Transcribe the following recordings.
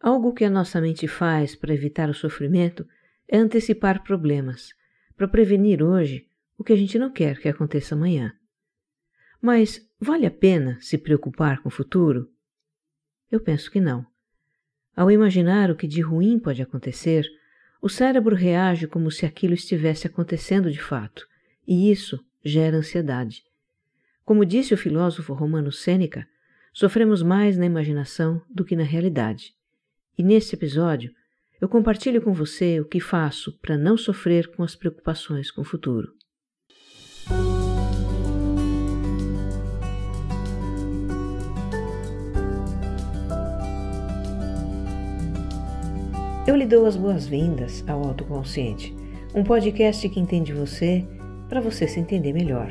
Algo que a nossa mente faz para evitar o sofrimento é antecipar problemas, para prevenir hoje o que a gente não quer que aconteça amanhã. Mas vale a pena se preocupar com o futuro? Eu penso que não. Ao imaginar o que de ruim pode acontecer, o cérebro reage como se aquilo estivesse acontecendo de fato, e isso gera ansiedade. Como disse o filósofo romano Sêneca, sofremos mais na imaginação do que na realidade. E nesse episódio, eu compartilho com você o que faço para não sofrer com as preocupações com o futuro. Eu lhe dou as boas-vindas ao Autoconsciente, um podcast que entende você para você se entender melhor.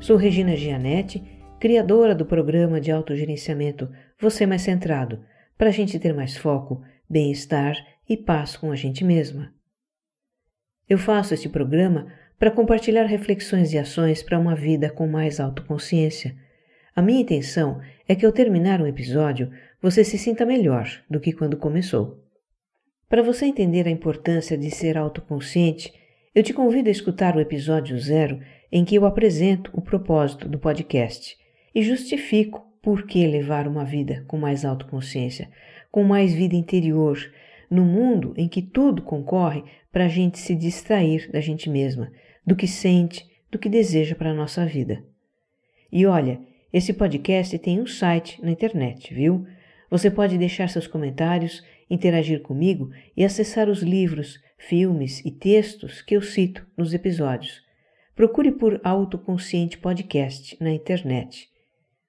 Sou Regina Gianetti, criadora do programa de autogerenciamento Você Mais Centrado, para a gente ter mais foco, bem-estar e paz com a gente mesma. Eu faço este programa para compartilhar reflexões e ações para uma vida com mais autoconsciência. A minha intenção é que ao terminar um episódio você se sinta melhor do que quando começou. Para você entender a importância de ser autoconsciente, eu te convido a escutar o episódio zero em que eu apresento o propósito do podcast e justifico por que levar uma vida com mais autoconsciência, com mais vida interior, no mundo em que tudo concorre para a gente se distrair da gente mesma, do que sente, do que deseja para a nossa vida. E olha, esse podcast tem um site na internet, viu? Você pode deixar seus comentários interagir comigo e acessar os livros, filmes e textos que eu cito nos episódios. Procure por Autoconsciente Podcast na internet.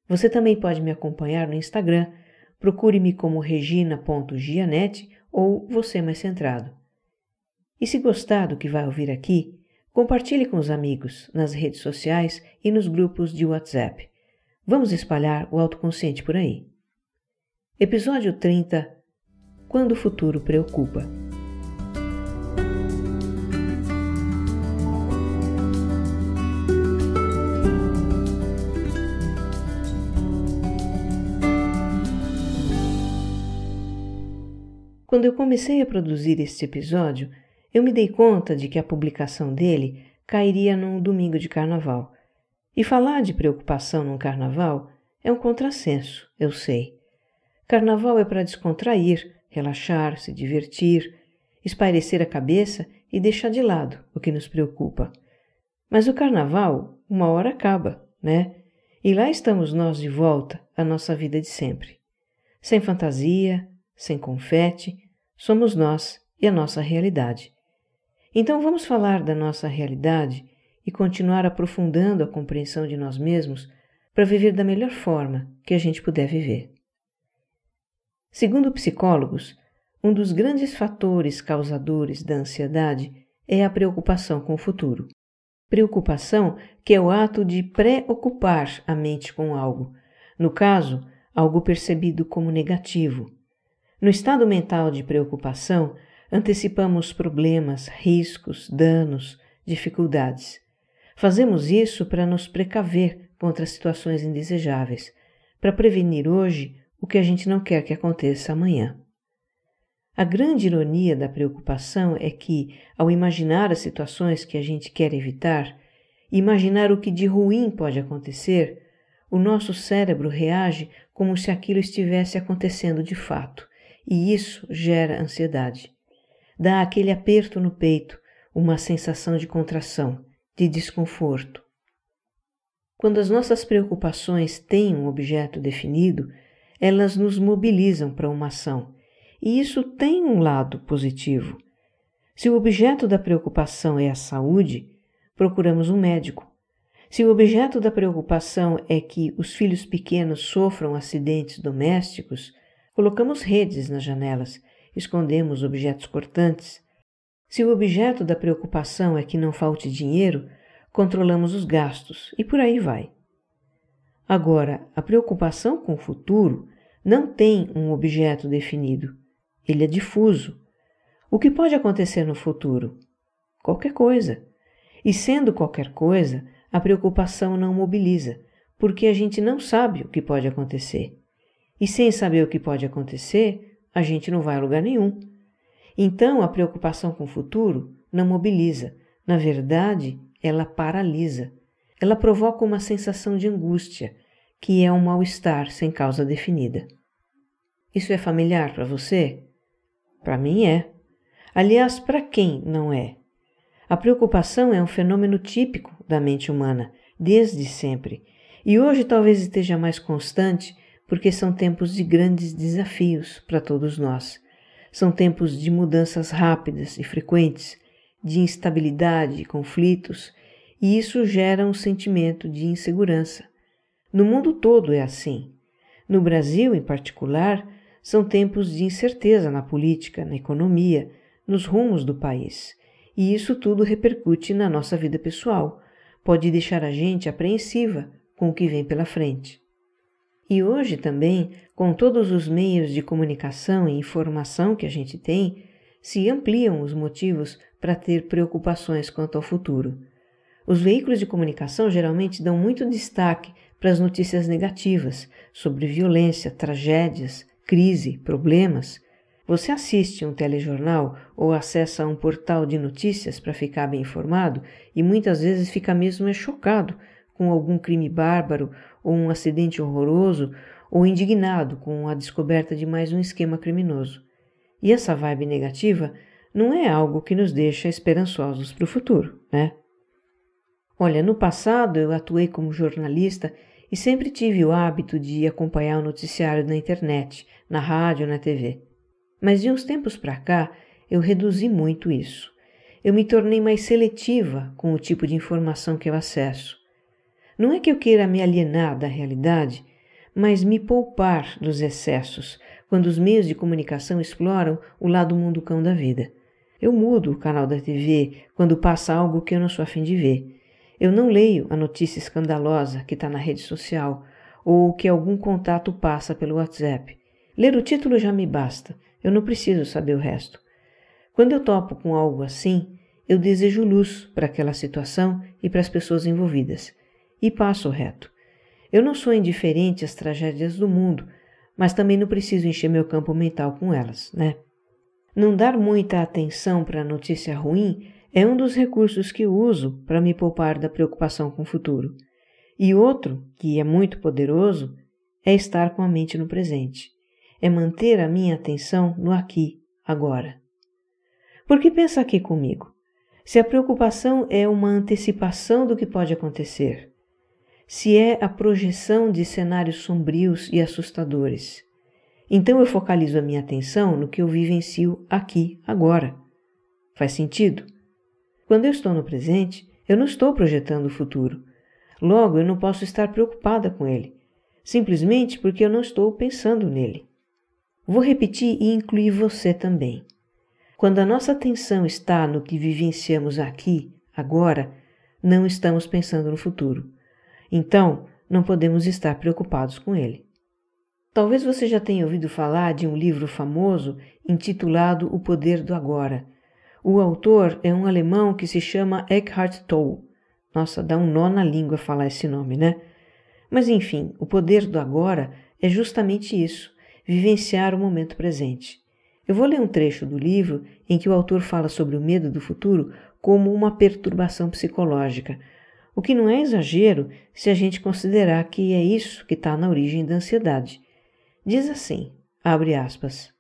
Você também pode me acompanhar no Instagram. Procure-me como regina.gianete ou Você Mais Centrado. E se gostar do que vai ouvir aqui, compartilhe com os amigos nas redes sociais e nos grupos de WhatsApp. Vamos espalhar o autoconsciente por aí. Episódio 30 quando o futuro preocupa. Quando eu comecei a produzir este episódio, eu me dei conta de que a publicação dele cairia num domingo de carnaval. E falar de preocupação num carnaval é um contrassenso, eu sei. Carnaval é para descontrair, relaxar, se divertir, espairecer a cabeça e deixar de lado o que nos preocupa. Mas o carnaval, uma hora acaba, né? E lá estamos nós de volta à nossa vida de sempre. Sem fantasia, sem confete, somos nós e a nossa realidade. Então vamos falar da nossa realidade e continuar aprofundando a compreensão de nós mesmos para viver da melhor forma que a gente puder viver. Segundo psicólogos, um dos grandes fatores causadores da ansiedade é a preocupação com o futuro. Preocupação que é o ato de preocupar a mente com algo, no caso, algo percebido como negativo. No estado mental de preocupação, antecipamos problemas, riscos, danos, dificuldades. Fazemos isso para nos precaver contra situações indesejáveis, para prevenir hoje o que a gente não quer que aconteça amanhã. A grande ironia da preocupação é que, ao imaginar as situações que a gente quer evitar, imaginar o que de ruim pode acontecer, o nosso cérebro reage como se aquilo estivesse acontecendo de fato, e isso gera ansiedade. Dá aquele aperto no peito, uma sensação de contração, de desconforto. Quando as nossas preocupações têm um objeto definido, elas nos mobilizam para uma ação, e isso tem um lado positivo. Se o objeto da preocupação é a saúde, procuramos um médico. Se o objeto da preocupação é que os filhos pequenos sofram acidentes domésticos, colocamos redes nas janelas, escondemos objetos cortantes. Se o objeto da preocupação é que não falte dinheiro, controlamos os gastos e por aí vai. Agora, a preocupação com o futuro não tem um objeto definido, ele é difuso. O que pode acontecer no futuro? Qualquer coisa. E sendo qualquer coisa, a preocupação não mobiliza, porque a gente não sabe o que pode acontecer. E sem saber o que pode acontecer, a gente não vai a lugar nenhum. Então, a preocupação com o futuro não mobiliza, na verdade, ela paralisa. Ela provoca uma sensação de angústia, que é um mal-estar sem causa definida. Isso é familiar para você? Para mim é. Aliás, para quem não é? A preocupação é um fenômeno típico da mente humana, desde sempre, e hoje talvez esteja mais constante porque são tempos de grandes desafios para todos nós. São tempos de mudanças rápidas e frequentes, de instabilidade e conflitos, e isso gera um sentimento de insegurança. No mundo todo é assim. No Brasil, em particular, são tempos de incerteza na política, na economia, nos rumos do país. E isso tudo repercute na nossa vida pessoal, pode deixar a gente apreensiva com o que vem pela frente. E hoje também, com todos os meios de comunicação e informação que a gente tem, se ampliam os motivos para ter preocupações quanto ao futuro. Os veículos de comunicação geralmente dão muito destaque para as notícias negativas sobre violência, tragédias, crise, problemas. Você assiste um telejornal ou acessa um portal de notícias para ficar bem informado e muitas vezes fica mesmo chocado com algum crime bárbaro ou um acidente horroroso ou indignado com a descoberta de mais um esquema criminoso. E essa vibe negativa não é algo que nos deixa esperançosos para o futuro, né? Olha, no passado eu atuei como jornalista e sempre tive o hábito de acompanhar o noticiário na internet, na rádio, na TV. Mas de uns tempos para cá eu reduzi muito isso. Eu me tornei mais seletiva com o tipo de informação que eu acesso. Não é que eu queira me alienar da realidade, mas me poupar dos excessos quando os meios de comunicação exploram o lado munducão da vida. Eu mudo o canal da TV quando passa algo que eu não sou afim de ver. Eu não leio a notícia escandalosa que está na rede social ou que algum contato passa pelo WhatsApp. Ler o título já me basta, eu não preciso saber o resto. Quando eu topo com algo assim, eu desejo luz para aquela situação e para as pessoas envolvidas e passo reto. Eu não sou indiferente às tragédias do mundo, mas também não preciso encher meu campo mental com elas, né? Não dar muita atenção para a notícia ruim é um dos recursos que uso para me poupar da preocupação com o futuro. E outro, que é muito poderoso, é estar com a mente no presente. É manter a minha atenção no aqui, agora. Porque pensa aqui comigo. Se a preocupação é uma antecipação do que pode acontecer, se é a projeção de cenários sombrios e assustadores. Então eu focalizo a minha atenção no que eu vivencio aqui, agora. Faz sentido? Quando eu estou no presente, eu não estou projetando o futuro. Logo, eu não posso estar preocupada com ele, simplesmente porque eu não estou pensando nele. Vou repetir e incluir você também. Quando a nossa atenção está no que vivenciamos aqui, agora, não estamos pensando no futuro. Então, não podemos estar preocupados com ele. Talvez você já tenha ouvido falar de um livro famoso intitulado O Poder do Agora. O autor é um alemão que se chama Eckhart Tolle. Nossa, dá um nó na língua falar esse nome, né? Mas enfim, o poder do agora é justamente isso, vivenciar o momento presente. Eu vou ler um trecho do livro em que o autor fala sobre o medo do futuro como uma perturbação psicológica, o que não é exagero se a gente considerar que é isso que está na origem da ansiedade. Diz assim, abre aspas,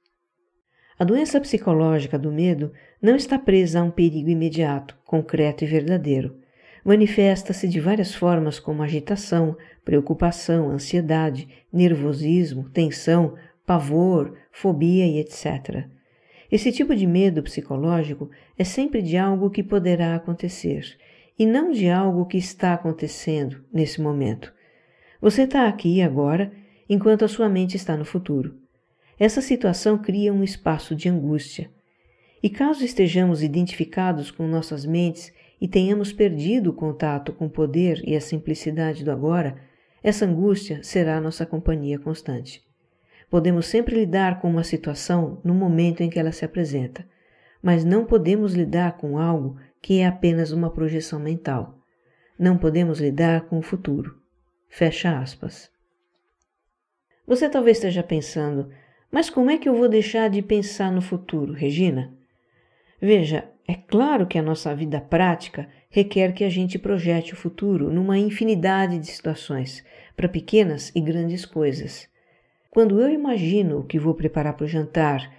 a doença psicológica do medo não está presa a um perigo imediato, concreto e verdadeiro. Manifesta-se de várias formas como agitação, preocupação, ansiedade, nervosismo, tensão, pavor, fobia e etc. Esse tipo de medo psicológico é sempre de algo que poderá acontecer e não de algo que está acontecendo nesse momento. Você está aqui agora, enquanto a sua mente está no futuro. Essa situação cria um espaço de angústia. E caso estejamos identificados com nossas mentes e tenhamos perdido o contato com o poder e a simplicidade do agora, essa angústia será nossa companhia constante. Podemos sempre lidar com uma situação no momento em que ela se apresenta, mas não podemos lidar com algo que é apenas uma projeção mental. Não podemos lidar com o futuro. Fecha aspas. Você talvez esteja pensando, Mas como é que eu vou deixar de pensar no futuro, Regina? Veja, é claro que a nossa vida prática requer que a gente projete o futuro numa infinidade de situações, para pequenas e grandes coisas. Quando eu imagino o que vou preparar para o jantar,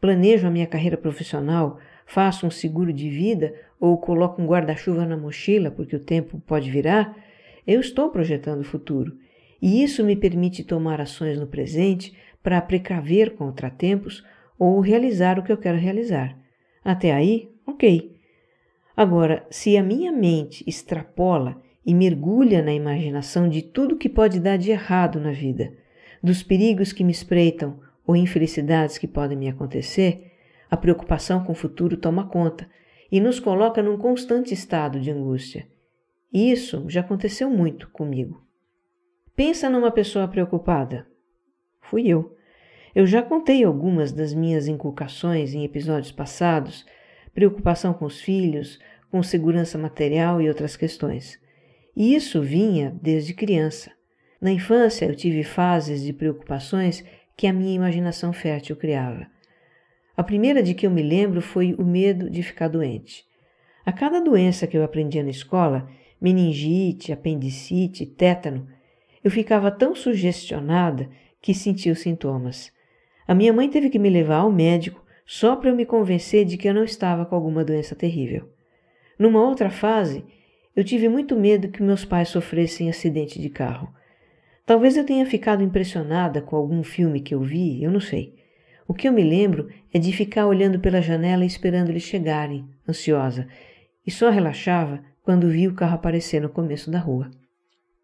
planejo a minha carreira profissional, faço um seguro de vida ou coloco um guarda-chuva na mochila porque o tempo pode virar, eu estou projetando o futuro. E isso me permite tomar ações no presente para precaver contratempos ou realizar o que eu quero realizar. Até aí, ok. Agora, se a minha mente extrapola e mergulha na imaginação de tudo que pode dar de errado na vida, dos perigos que me espreitam ou infelicidades que podem me acontecer, a preocupação com o futuro toma conta e nos coloca num constante estado de angústia. E isso já aconteceu muito comigo. Pensa numa pessoa preocupada. Fui eu. Eu já contei algumas das minhas inculcações em episódios passados, preocupação com os filhos, com segurança material e outras questões. E isso vinha desde criança. Na infância eu tive fases de preocupações que a minha imaginação fértil criava. A primeira de que eu me lembro foi o medo de ficar doente. A cada doença que eu aprendia na escola, meningite, apendicite, tétano, eu ficava tão sugestionada que sentia os sintomas. A minha mãe teve que me levar ao médico só para eu me convencer de que eu não estava com alguma doença terrível. Numa outra fase, eu tive muito medo que meus pais sofressem acidente de carro. Talvez eu tenha ficado impressionada com algum filme que eu vi, eu não sei. O que eu me lembro é de ficar olhando pela janela esperando eles chegarem, ansiosa, e só relaxava quando vi o carro aparecer no começo da rua.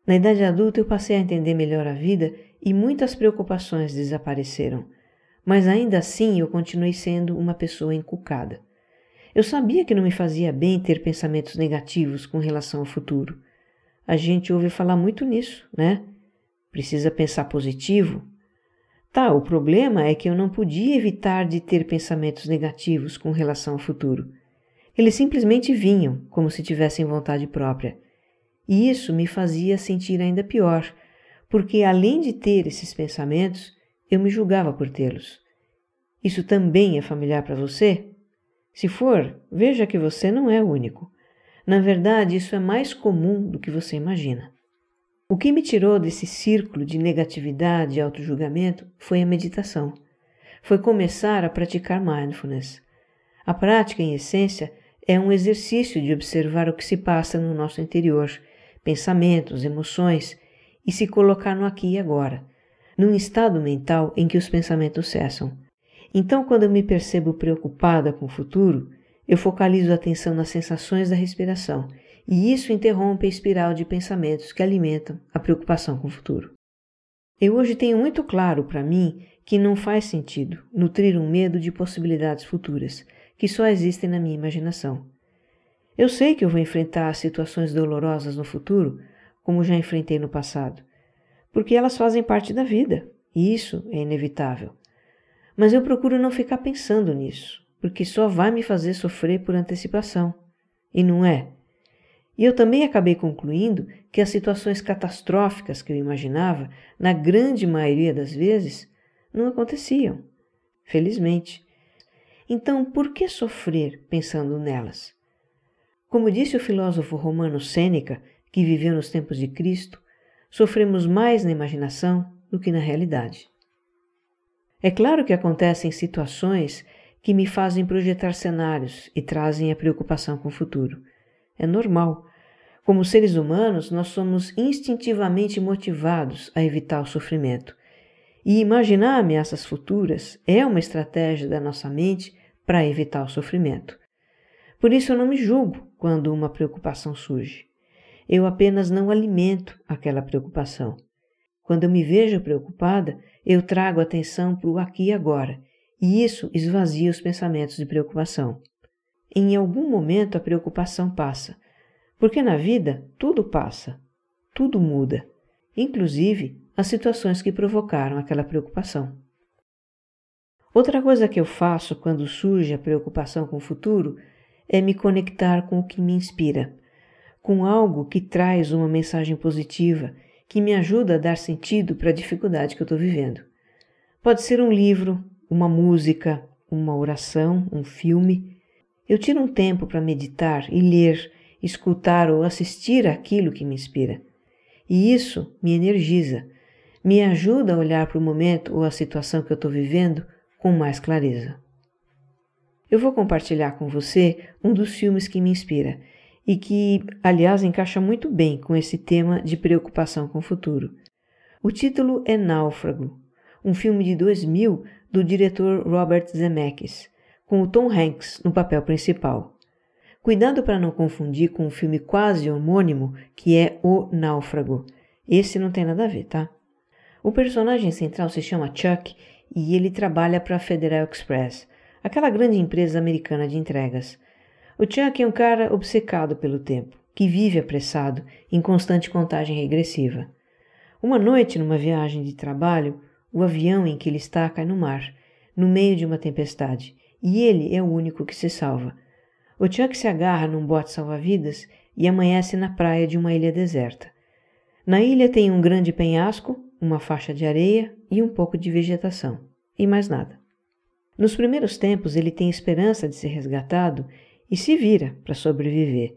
Na idade adulta eu passei a entender melhor a vida e muitas preocupações desapareceram, mas ainda assim eu continuei sendo uma pessoa encucada. Eu sabia que não me fazia bem ter pensamentos negativos com relação ao futuro. A gente ouve falar muito nisso, né? Precisa pensar positivo, Tá, o problema é que eu não podia evitar de ter pensamentos negativos com relação ao futuro. Eles simplesmente vinham, como se tivessem vontade própria. E isso me fazia sentir ainda pior, porque além de ter esses pensamentos, eu me julgava por tê-los. Isso também é familiar para você? Se for, veja que você não é o único. Na verdade, isso é mais comum do que você imagina. O que me tirou desse círculo de negatividade e autojulgamento foi a meditação. Foi começar a praticar mindfulness. A prática, em essência, é um exercício de observar o que se passa no nosso interior, pensamentos, emoções, e se colocar no aqui e agora, num estado mental em que os pensamentos cessam. Então, quando eu me percebo preocupada com o futuro, eu focalizo a atenção nas sensações da respiração e isso interrompe a espiral de pensamentos que alimentam a preocupação com o futuro. Eu hoje tenho muito claro para mim que não faz sentido nutrir um medo de possibilidades futuras que só existem na minha imaginação. Eu sei que eu vou enfrentar situações dolorosas no futuro, como já enfrentei no passado, porque elas fazem parte da vida e isso é inevitável. Mas eu procuro não ficar pensando nisso, porque só vai me fazer sofrer por antecipação. E não é. E eu também acabei concluindo que as situações catastróficas que eu imaginava, na grande maioria das vezes, não aconteciam. Felizmente. Então, por que sofrer pensando nelas? Como disse o filósofo romano Sêneca, que viveu nos tempos de Cristo, sofremos mais na imaginação do que na realidade. É claro que acontecem situações que me fazem projetar cenários e trazem a preocupação com o futuro. É normal, como seres humanos, nós somos instintivamente motivados a evitar o sofrimento. E imaginar ameaças futuras é uma estratégia da nossa mente para evitar o sofrimento. Por isso eu não me julgo quando uma preocupação surge. Eu apenas não alimento aquela preocupação. Quando eu me vejo preocupada, eu trago atenção para o aqui e agora, e isso esvazia os pensamentos de preocupação. Em algum momento a preocupação passa, porque na vida tudo passa, tudo muda, inclusive as situações que provocaram aquela preocupação. Outra coisa que eu faço quando surge a preocupação com o futuro é me conectar com o que me inspira, com algo que traz uma mensagem positiva, que me ajuda a dar sentido para a dificuldade que eu estou vivendo. Pode ser um livro, uma música, uma oração, um filme. Eu tiro um tempo para meditar e ler, escutar ou assistir aquilo que me inspira. E isso me energiza, me ajuda a olhar para o momento ou a situação que eu estou vivendo com mais clareza. Eu vou compartilhar com você um dos filmes que me inspira e que, aliás, encaixa muito bem com esse tema de preocupação com o futuro. O título é Náufrago, um filme de 2000 do diretor Robert Zemeckis, com o Tom Hanks no papel principal. Cuidado para não confundir com um filme quase homônimo que é O Náufrago. Esse não tem nada a ver, tá? O personagem central se chama Chuck e ele trabalha para a Federal Express, aquela grande empresa americana de entregas. O Chuck é um cara obcecado pelo tempo, que vive apressado, em constante contagem regressiva. Uma noite, numa viagem de trabalho, o avião em que ele está cai no mar, no meio de uma tempestade, e ele é o único que se salva. O Chuck se agarra num bote salva-vidas e amanhece na praia de uma ilha deserta. Na ilha tem um grande penhasco, uma faixa de areia e um pouco de vegetação, e mais nada. Nos primeiros tempos ele tem esperança de ser resgatado e se vira para sobreviver.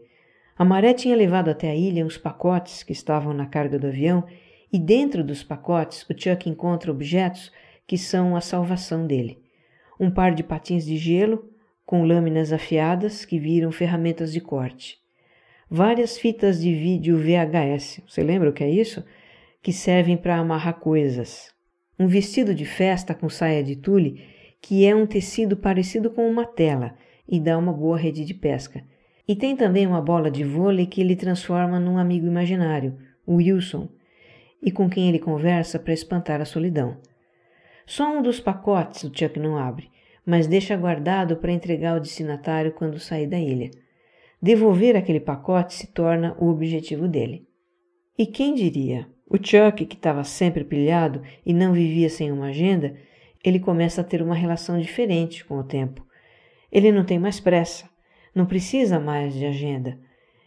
A maré tinha levado até a ilha uns pacotes que estavam na carga do avião, e dentro dos pacotes o Chuck encontra objetos que são a salvação dele. Um par de patins de gelo com lâminas afiadas que viram ferramentas de corte. Várias fitas de vídeo VHS, você lembra o que é isso? Que servem para amarrar coisas. Um vestido de festa com saia de tule, que é um tecido parecido com uma tela e dá uma boa rede de pesca. E tem também uma bola de vôlei que ele transforma num amigo imaginário, o Wilson, e com quem ele conversa para espantar a solidão. Só um dos pacotes o Chuck não abre, mas deixa guardado para entregar ao destinatário quando sair da ilha. Devolver aquele pacote se torna o objetivo dele. E quem diria? O Chuck, que estava sempre pilhado e não vivia sem uma agenda, ele começa a ter uma relação diferente com o tempo. Ele não tem mais pressa, não precisa mais de agenda.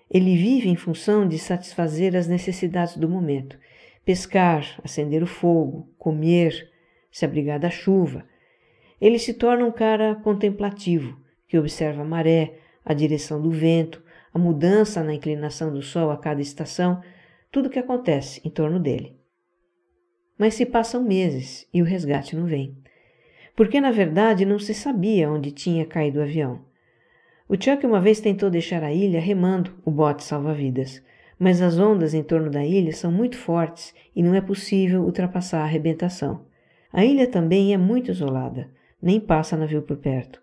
Ele vive em função de satisfazer as necessidades do momento: pescar, acender o fogo, comer, se abrigar da chuva. Ele se torna um cara contemplativo, que observa a maré, a direção do vento, a mudança na inclinação do sol a cada estação, tudo o que acontece em torno dele. Mas se passam meses e o resgate não vem. Porque na verdade não se sabia onde tinha caído o avião. O Chuck uma vez tentou deixar a ilha remando o bote salva-vidas, mas as ondas em torno da ilha são muito fortes e não é possível ultrapassar a arrebentação. A ilha também é muito isolada, nem passa navio por perto.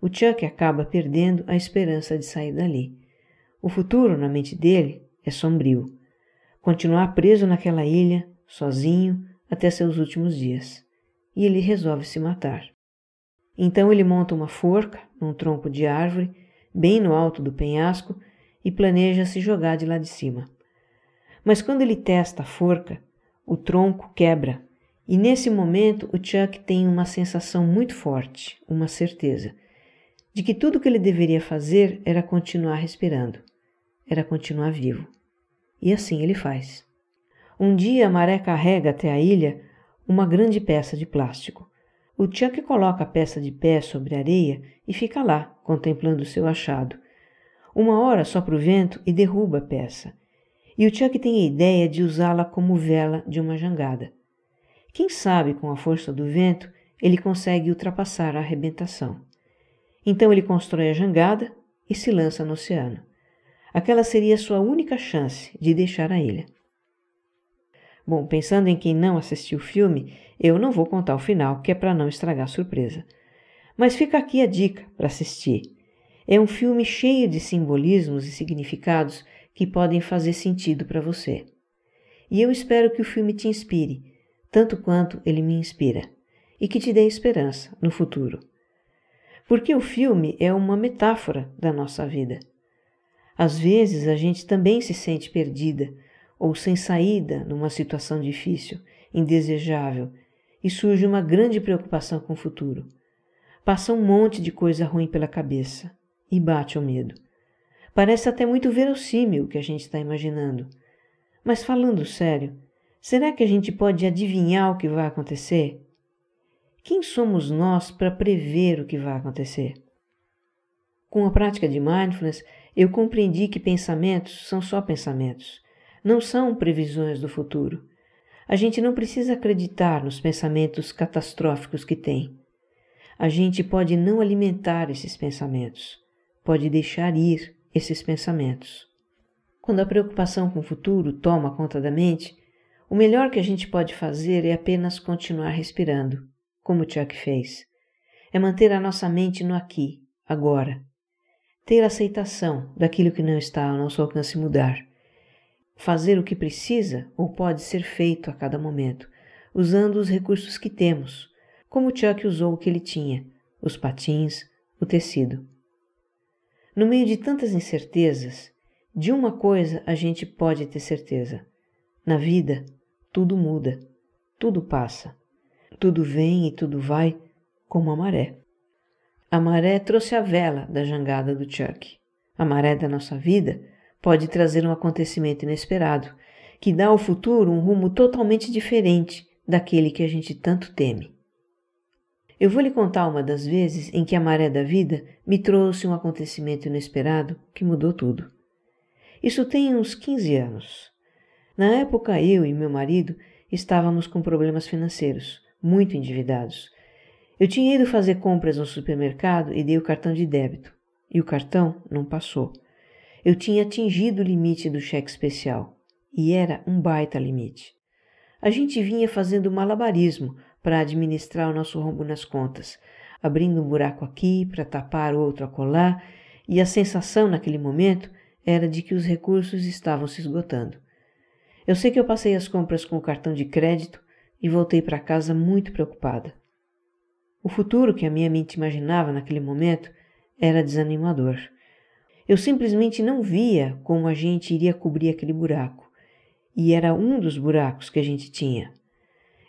O Chuck acaba perdendo a esperança de sair dali. O futuro, na mente dele, é sombrio. Continuar preso naquela ilha, sozinho, até seus últimos dias. E ele resolve se matar. Então ele monta uma forca num tronco de árvore, bem no alto do penhasco, e planeja se jogar de lá de cima. Mas quando ele testa a forca, o tronco quebra e nesse momento o Chuck tem uma sensação muito forte, uma certeza, de que tudo o que ele deveria fazer era continuar respirando, era continuar vivo. E assim ele faz. Um dia a maré carrega até a ilha uma grande peça de plástico. O Chuck coloca a peça de pé sobre a areia e fica lá, contemplando o seu achado. Uma hora sopra o vento e derruba a peça. E o Chuck tem a ideia de usá-la como vela de uma jangada. Quem sabe, com a força do vento, ele consegue ultrapassar a arrebentação. Então ele constrói a jangada e se lança no oceano. Aquela seria sua única chance de deixar a ilha. Bom, pensando em quem não assistiu o filme, eu não vou contar o final, que é para não estragar a surpresa. Mas fica aqui a dica para assistir. É um filme cheio de simbolismos e significados que podem fazer sentido para você. E eu espero que o filme te inspire tanto quanto ele me inspira, e que te dê esperança no futuro. Porque o filme é uma metáfora da nossa vida. Às vezes a gente também se sente perdida ou sem saída numa situação difícil, indesejável, e surge uma grande preocupação com o futuro. Passa um monte de coisa ruim pela cabeça e bate o medo. Parece até muito verossímil o que a gente está imaginando. Mas falando sério, Será que a gente pode adivinhar o que vai acontecer? Quem somos nós para prever o que vai acontecer? Com a prática de mindfulness, eu compreendi que pensamentos são só pensamentos, não são previsões do futuro. A gente não precisa acreditar nos pensamentos catastróficos que tem. A gente pode não alimentar esses pensamentos, pode deixar ir esses pensamentos. Quando a preocupação com o futuro toma conta da mente, o melhor que a gente pode fazer é apenas continuar respirando, como Chuck fez. É manter a nossa mente no aqui, agora. Ter aceitação daquilo que não está ao nosso alcance mudar. Fazer o que precisa ou pode ser feito a cada momento, usando os recursos que temos, como Chuck usou o que ele tinha: os patins, o tecido. No meio de tantas incertezas, de uma coisa a gente pode ter certeza: na vida, tudo muda, tudo passa, tudo vem e tudo vai como a maré. A maré trouxe a vela da jangada do Chuck. A maré da nossa vida pode trazer um acontecimento inesperado que dá ao futuro um rumo totalmente diferente daquele que a gente tanto teme. Eu vou lhe contar uma das vezes em que a maré da vida me trouxe um acontecimento inesperado que mudou tudo. Isso tem uns 15 anos. Na época, eu e meu marido estávamos com problemas financeiros, muito endividados. Eu tinha ido fazer compras no supermercado e dei o cartão de débito, e o cartão não passou. Eu tinha atingido o limite do cheque especial, e era um baita limite. A gente vinha fazendo malabarismo para administrar o nosso rombo nas contas, abrindo um buraco aqui para tapar outro acolá, e a sensação naquele momento era de que os recursos estavam se esgotando. Eu sei que eu passei as compras com o cartão de crédito e voltei para casa muito preocupada. O futuro que a minha mente imaginava naquele momento era desanimador. Eu simplesmente não via como a gente iria cobrir aquele buraco, e era um dos buracos que a gente tinha.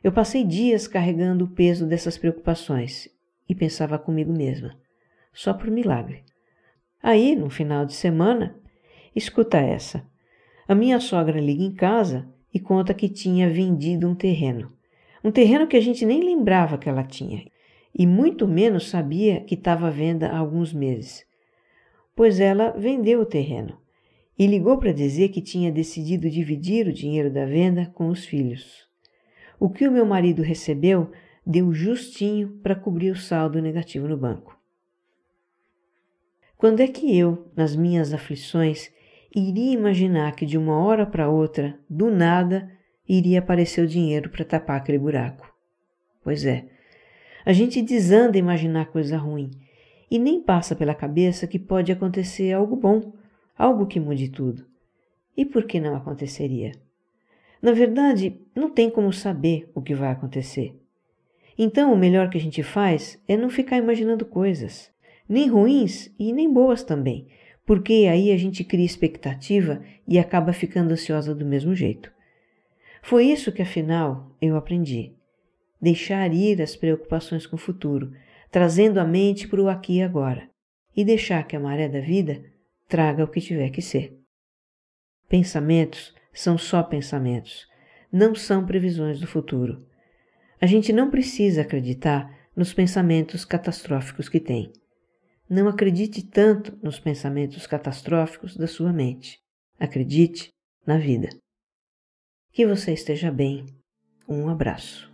Eu passei dias carregando o peso dessas preocupações e pensava comigo mesma, só por milagre. Aí, no final de semana, Escuta essa. A minha sogra liga em casa e conta que tinha vendido um terreno. Um terreno que a gente nem lembrava que ela tinha, e muito menos sabia que estava à venda há alguns meses. Pois ela vendeu o terreno e ligou para dizer que tinha decidido dividir o dinheiro da venda com os filhos. O que o meu marido recebeu deu justinho para cobrir o saldo negativo no banco. Quando é que eu, nas minhas aflições, iria imaginar que de uma hora para outra, do nada, iria aparecer o dinheiro para tapar aquele buraco. Pois é, a gente desanda imaginar coisa ruim e nem passa pela cabeça que pode acontecer algo bom, algo que mude tudo. E por que não aconteceria? Na verdade, não tem como saber o que vai acontecer. Então, o melhor que a gente faz é não ficar imaginando coisas, nem ruins e nem boas também, porque aí a gente cria expectativa e acaba ficando ansiosa do mesmo jeito. Foi isso que afinal eu aprendi. Deixar ir as preocupações com o futuro, trazendo a mente para o aqui e agora, e deixar que a maré da vida traga o que tiver que ser. Pensamentos são só pensamentos, não são previsões do futuro. A gente não precisa acreditar nos pensamentos catastróficos que tem. Não acredite tanto nos pensamentos catastróficos da sua mente. Acredite na vida. Que você esteja bem. Um abraço.